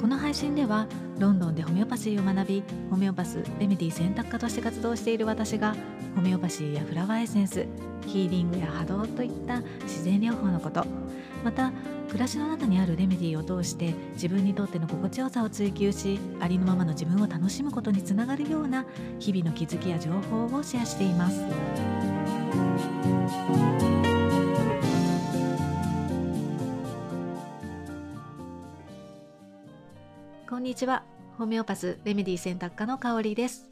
この配信ではロンドンでホメオパシーを学びホメオパスレメディ選択科として活動している私がホメオパシーやフラワーエッセンスヒーリングや波動といった自然療法のことまた暮らしの中にあるレメディを通して自分にとっての心地よさを追求しありのままの自分を楽しむことにつながるような日々の気づきや情報をシェアしています。んにちは。ホメオパスレメディ選択科の香りです。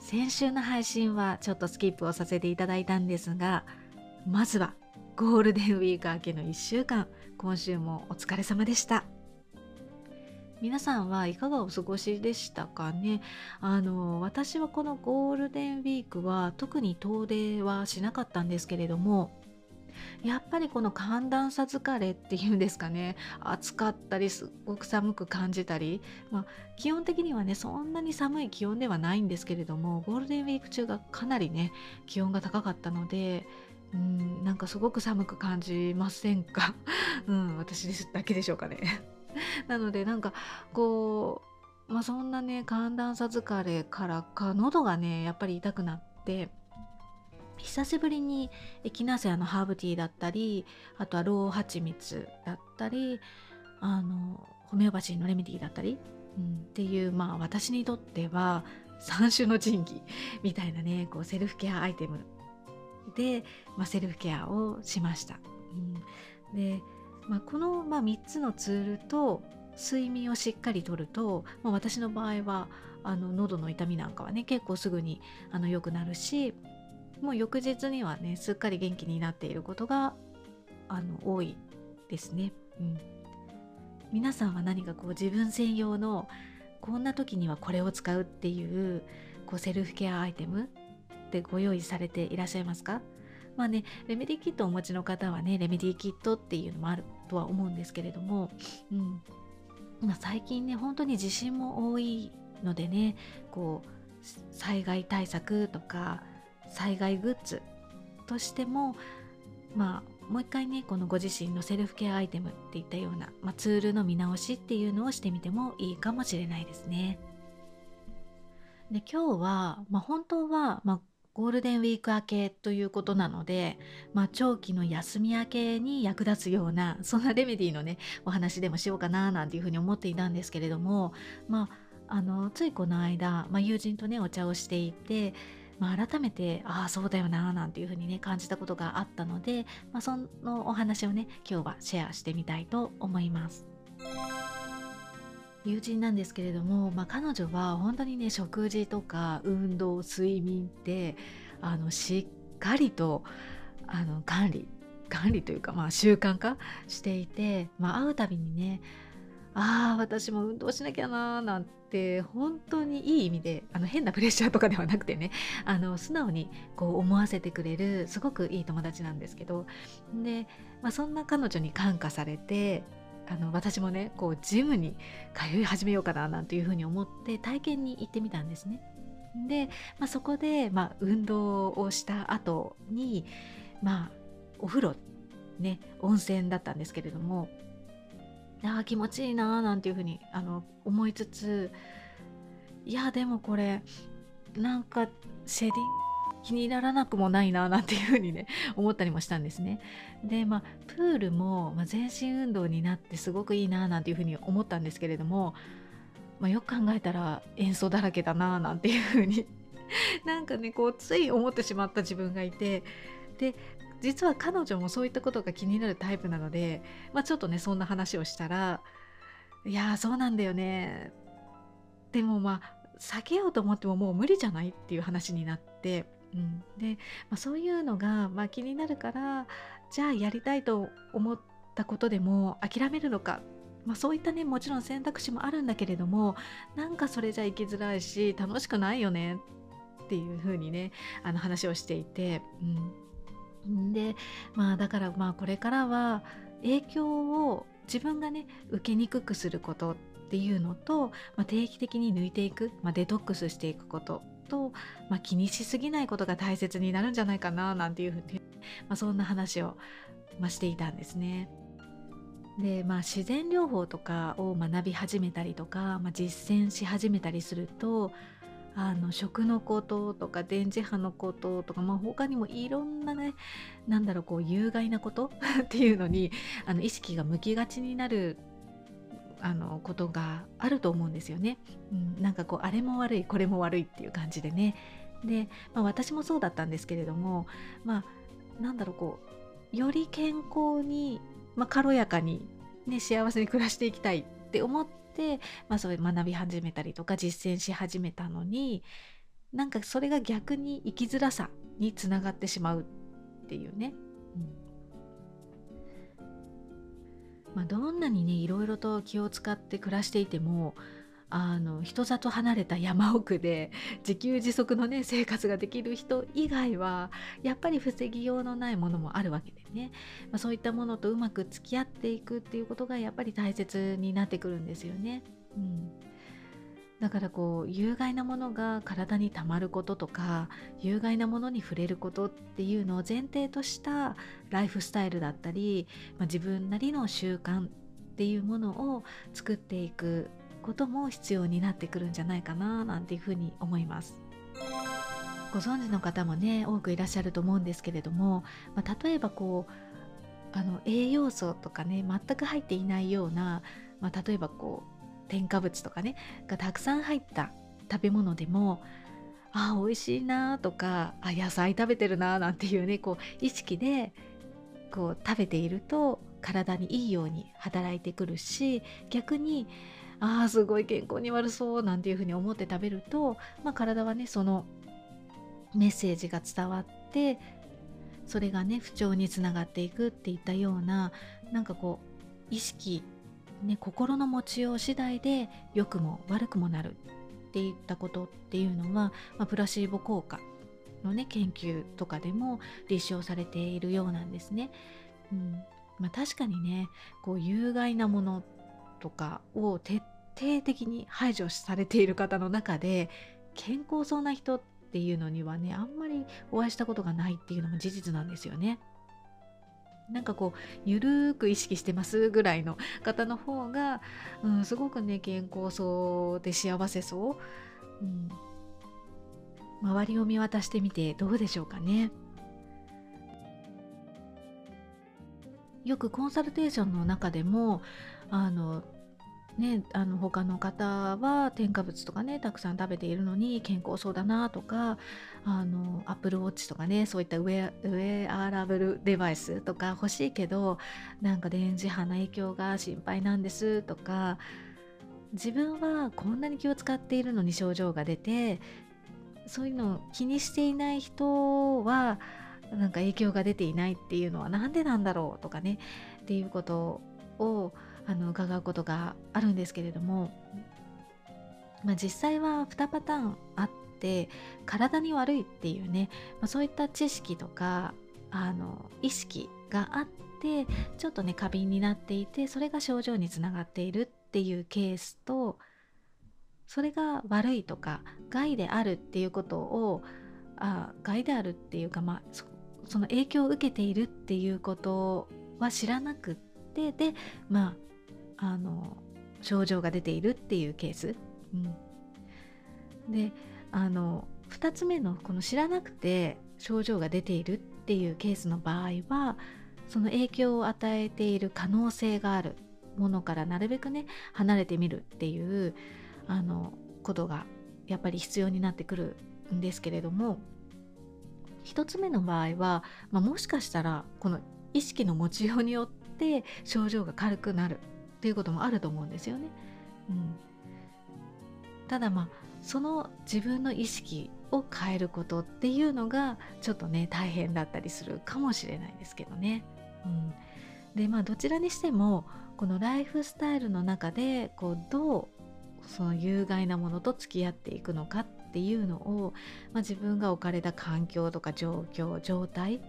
先週の配信はちょっとスキップをさせていただいたんですがまずはゴールデンウィーク明けの1週間今週もお疲れ様でした。皆さんはいかがお過ごしでしたかね？あの私はこのゴールデンウィークは特に遠出はしなかったんですけれどもやっぱりこの寒暖差疲れっていうんですかね。暑かったりすごく寒く感じたり、まあ、基本的にはねそんなに寒い気温ではないんですけれどもゴールデンウィーク中がかなりね気温が高かったのでうんなんかすごく寒く感じませんか？うん私だけでしょうかね。なのでなんかこうまあそんなね寒暖差疲れからか喉がねやっぱり痛くなって久しぶりにエキナセアのハーブティーだったりあとはローハチミツだったりあのホメオパシーのレメディーだったり、うん、っていうまあ私にとっては三種の神器みたいなねこうセルフケアアイテムで、まあ、セルフケアをしました。うん、で、まあ、この、まあ、3つのツールと睡眠をしっかりとると、まあ、私の場合はあの喉の痛みなんかはね結構すぐにあの良くなるしもう翌日にはねすっかり元気になっていることがあの多いですね。うん、皆さんは何かこう自分専用のこんな時にはこれを使うっていうこうセルフケアアイテムってご用意されていらっしゃいますか？まあね、レメディキットをお持ちの方はね、レメディキットっていうのもあるとは思うんですけれども、うん、ま、最近ね、本当に地震も多いのでね、こう、災害対策とか、災害グッズとしてもまあもう一回ねこのご自身のセルフケアアイテムっていったような、まあ、ツールの見直しっていうのをしてみてもいいかもしれないですね。で今日は、まあ、本当は、まあ、ゴールデンウィーク明けということなので、まあ、長期の休み明けに役立つようなそんなレメディーのねお話でもしようかななんていうふうに思っていたんですけれども、まあ、あのついこの間、まあ、友人とねお茶をしていてまあ、改めてああそうだよななんていうふうにね感じたことがあったので、まあ、そのお話をね今日はシェアしてみたいと思います。友人なんですけれども、まあ、彼女は本当にね食事とか運動睡眠ってあのしっかりとあの管理管理というか、まあ、習慣化していて、まあ、会うたびにねああ私も運動しなきゃなーなんて本当にいい意味であの変なプレッシャーとかではなくてね あの素直にこう思わせてくれるすごくいい友達なんですけどで、まあ、そんな彼女に感化されてあの私もねこうジムに通い始めようかななんていうふうに思って体験に行ってみたんですね。で、まあ、そこで、まあ、運動をした後にまあお風呂ね温泉だったんですけれどもあ気持ちいいなーなんていうふうにあの思いつついやでもこれなんかシェディン気にならなくもないななんていうふうにね 思ったりもしたんですね。でまあプールも、まあ、全身運動になってすごくいいななんていうふうに思ったんですけれども、まあ、よく考えたら塩素だらけだななんていうふうに なんかねこうつい思ってしまった自分がいてで実は彼女もそういったことが気になるタイプなので、まあ、ちょっとねそんな話をしたら「いやそうなんだよね」でもまあ避けようと思ってももう無理じゃないっていう話になって、うん、で、まあ、そういうのが、まあ、気になるからじゃあやりたいと思ったことでも諦めるのか。まあ、そういったねもちろん選択肢もあるんだけれどもなんかそれじゃ生きづらいし楽しくないよねっていうふうにねあの話をしていて、うん、でまあだからまあこれからは影響を自分がね受けにくくすることっていうのと、まあ、定期的に抜いていく、まあ、デトックスしていくことと、まあ、気にしすぎないことが大切になるんじゃないかななんていうふうにまあ、そんな話を、まあ、していたんですね。でまあ自然療法とかを学び始めたりとか、まあ、実践し始めたりするとあの食のこととか電磁波のこととか、まあ、他にもいろんなねなんだろうこう有害なこと っていうのにあの意識が向きがちになるあのことがあると思うんですよね。うん、なんかこうあれも悪いこれも悪いっていう感じでね。で、まあ、私もそうだったんですけれどもまあなんだろうこうより健康に、まあ、軽やかに、ね、幸せに暮らしていきたいって思って、まあ、そういう学び始めたりとか実践し始めたのになんかそれが逆に生きづらさにつながってしまうっていうね。うんまあ、どんなにねいろいろと気を使って暮らしていてもあの人里離れた山奥で 自給自足のね生活ができる人以外はやっぱり防ぎようのないものもあるわけでね、まあ、そういったものとうまく付き合っていくっていうことがやっぱり大切になってくるんですよね。うんだからこう有害なものが体にたまることとか有害なものに触れることっていうのを前提としたライフスタイルだったり、まあ、自分なりの習慣っていうものを作っていくことも必要になってくるんじゃないかななんていうふうに思います。ご存知の方もね多くいらっしゃると思うんですけれども、まあ、例えばこうあの栄養素とかね全く入っていないような、まあ、例えばこう添加物とかねがたくさん入った食べ物でもあ美味しいなとかあ野菜食べてるななんていうねこう意識でこう食べていると体にいいように働いてくるし逆にあーすごい健康に悪そうなんていうふうに思って食べると、まあ、体はねそのメッセージが伝わってそれがね不調につながっていくっていったようななんかこう意識ね、心の持ちよう次第で良くも悪くもなるっていったことっていうのは、まあ、プラシーボ効果のね研究とかでも立証されているようなんですね。うんまあ、確かにねこう有害なものとかを徹底的に排除されている方の中で健康そうな人っていうのにはねあんまりお会いしたことがないっていうのも事実なんですよね。なんかこうゆるーく意識してますぐらいの方の方が、うん、すごくね健康そうで幸せそう、うん、周りを見渡してみてどうでしょうかね。よくコンサルテーションの中でもあのね、あの他の方は添加物とかねたくさん食べているのに健康そうだなとかあのアップルウォッチとかねそういったウェアラブルデバイスとか欲しいけどなんか電磁波の影響が心配なんですとか自分はこんなに気を使っているのに症状が出てそういうのを気にしていない人はなんか影響が出ていないっていうのは何でなんだろうとかねっていうことをあの伺うことがあるんですけれども、まあ、実際は2パターンあって体に悪いっていうね、まあ、そういった知識とかあの意識があってちょっとね過敏になっていてそれが症状につながっているっていうケースとそれが悪いとか害であるっていうことをあ害であるっていうか、まあ、その影響を受けているっていうことは知らなくってでまああの症状が出ているっていうケース、うん、であの2つ目のこの知らなくて症状が出ているっていうケースの場合はその影響を与えている可能性がある。ものからなるべくね離れてみるっていうあのことがやっぱり必要になってくるんですけれども1つ目の場合は、まあ、もしかしたらこの意識の持ちようによって症状が軽くなる。っていうこともあると思うんですよね。うん、ただまあその自分の意識を変えることっていうのがちょっとね大変だったりするかもしれないですけどね。うん、でまあどちらにしてもこのライフスタイルの中でこうどうその有害なものと付き合っていくのかっていうのを、まあ、自分が置かれた環境とか状況状態、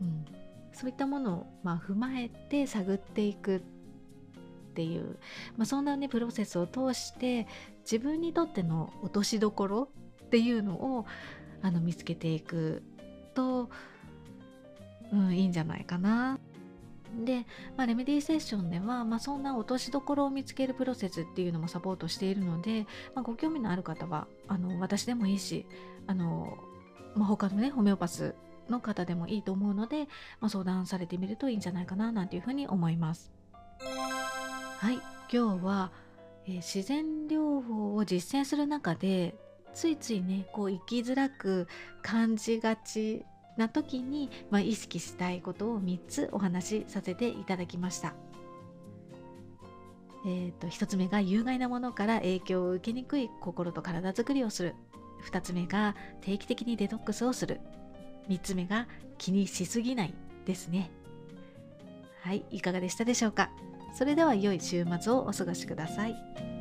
うん、そういったものをまあ踏まえて探っていくっていう、まあ、そんなねプロセスを通して自分にとっての落としどころっていうのをあの見つけていくとうん、いいんじゃないかな。で、まあ、レメディーセッションでは、まあ、そんな落としどころを見つけるプロセスっていうのもサポートしているので、まあ、ご興味のある方はあの私でもいいしあの、まあ、他のねホメオパスの方でもいいと思うので、まあ、相談されてみるといいんじゃないかななんていうふうに思います。はい。今日は、えー、自然療法を実践する中でついついねこう生きづらく感じがちな時に、まあ、意識したいことを3つお話しさせていただきました。えーと、1つ目が有害なものから影響を受けにくい心と体づくりをする。2つ目が定期的にデトックスをする。3つ目が気にしすぎないですね。はい。いかがでしたでしょうか？それでは良い週末をお過ごしください。